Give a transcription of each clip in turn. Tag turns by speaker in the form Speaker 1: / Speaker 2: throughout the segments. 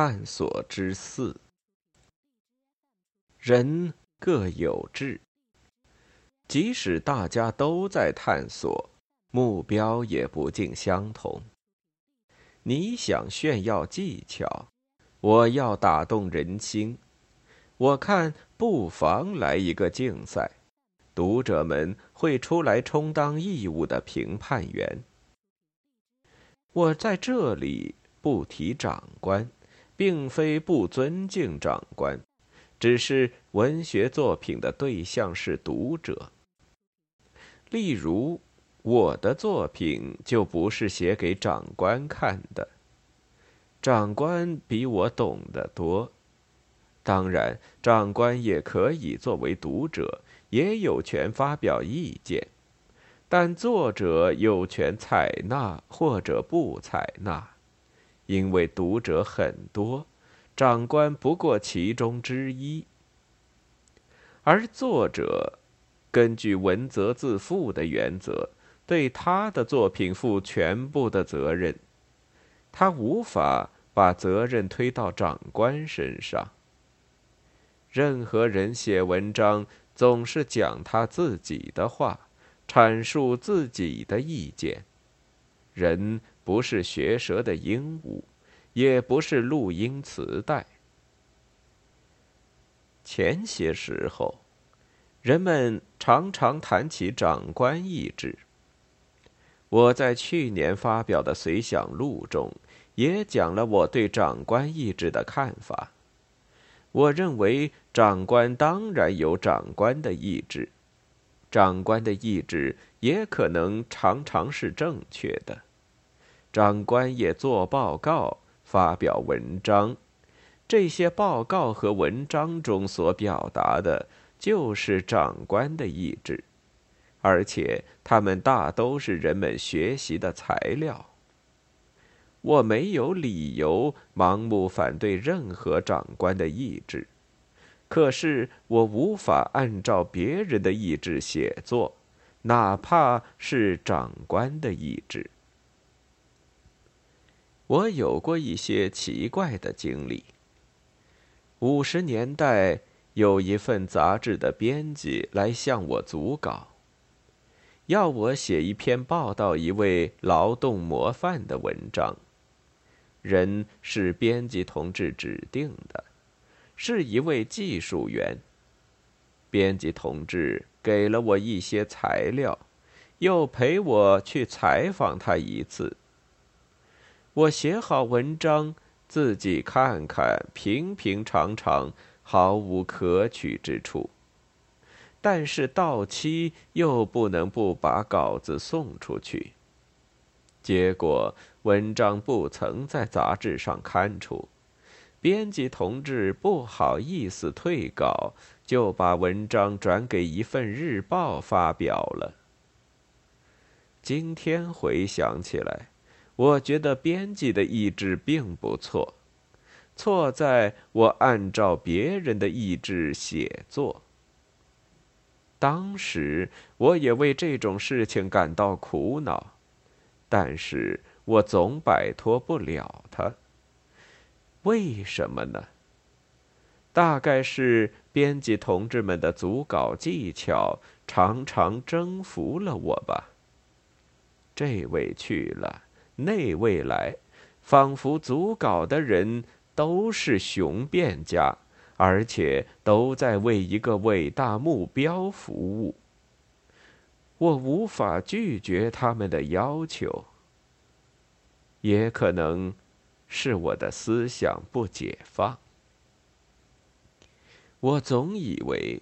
Speaker 1: 探索之四：人各有志，即使大家都在探索，目标也不尽相同。你想炫耀技巧，我要打动人心。我看不妨来一个竞赛，读者们会出来充当义务的评判员。我在这里不提长官。并非不尊敬长官，只是文学作品的对象是读者。例如，我的作品就不是写给长官看的。长官比我懂得多，当然，长官也可以作为读者，也有权发表意见，但作者有权采纳或者不采纳。因为读者很多，长官不过其中之一，而作者根据文责自负的原则，对他的作品负全部的责任，他无法把责任推到长官身上。任何人写文章总是讲他自己的话，阐述自己的意见，人。不是学舌的鹦鹉，也不是录音磁带。前些时候，人们常常谈起长官意志。我在去年发表的随想录中，也讲了我对长官意志的看法。我认为，长官当然有长官的意志，长官的意志也可能常常是正确的。长官也做报告、发表文章，这些报告和文章中所表达的，就是长官的意志，而且他们大都是人们学习的材料。我没有理由盲目反对任何长官的意志，可是我无法按照别人的意志写作，哪怕是长官的意志。我有过一些奇怪的经历。五十年代，有一份杂志的编辑来向我组稿，要我写一篇报道一位劳动模范的文章。人是编辑同志指定的，是一位技术员。编辑同志给了我一些材料，又陪我去采访他一次。我写好文章，自己看看，平平常常，毫无可取之处。但是到期又不能不把稿子送出去。结果文章不曾在杂志上刊出，编辑同志不好意思退稿，就把文章转给一份日报发表了。今天回想起来。我觉得编辑的意志并不错，错在我按照别人的意志写作。当时我也为这种事情感到苦恼，但是我总摆脱不了它。为什么呢？大概是编辑同志们的组稿技巧常常征服了我吧。这位去了。那未来，仿佛组稿的人都是雄辩家，而且都在为一个伟大目标服务。我无法拒绝他们的要求，也可能是我的思想不解放。我总以为，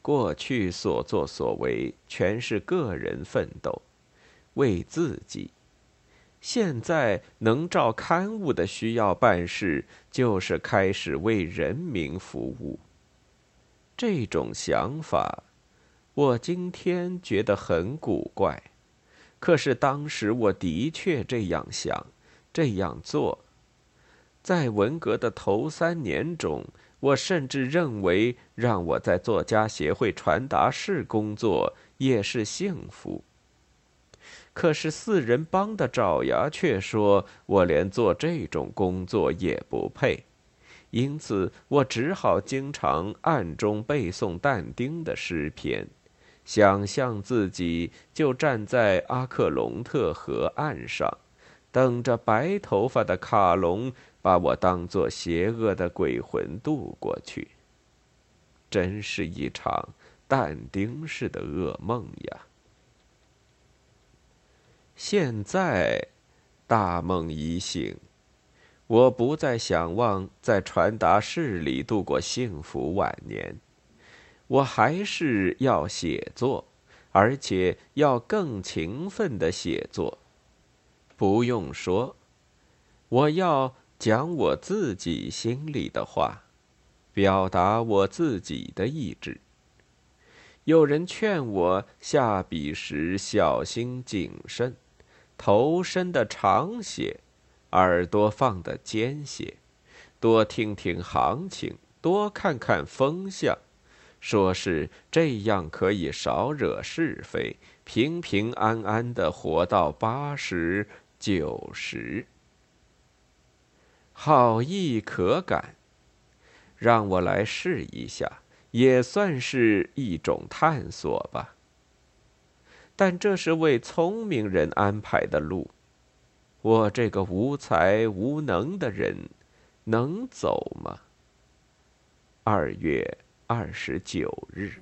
Speaker 1: 过去所作所为全是个人奋斗，为自己。现在能照刊物的需要办事，就是开始为人民服务。这种想法，我今天觉得很古怪，可是当时我的确这样想，这样做。在文革的头三年中，我甚至认为让我在作家协会传达室工作也是幸福。可是四人帮的爪牙却说我连做这种工作也不配，因此我只好经常暗中背诵但丁的诗篇，想象自己就站在阿克隆特河岸上，等着白头发的卡隆把我当作邪恶的鬼魂渡过去。真是一场但丁式的噩梦呀！现在，大梦已醒，我不再想望在传达室里度过幸福晚年。我还是要写作，而且要更勤奋的写作。不用说，我要讲我自己心里的话，表达我自己的意志。有人劝我下笔时小心谨慎。头伸的长些，耳朵放的尖些，多听听行情，多看看风向，说是这样可以少惹是非，平平安安的活到八十九十。好意可感，让我来试一下，也算是一种探索吧。但这是为聪明人安排的路，我这个无才无能的人，能走吗？二月二十九日。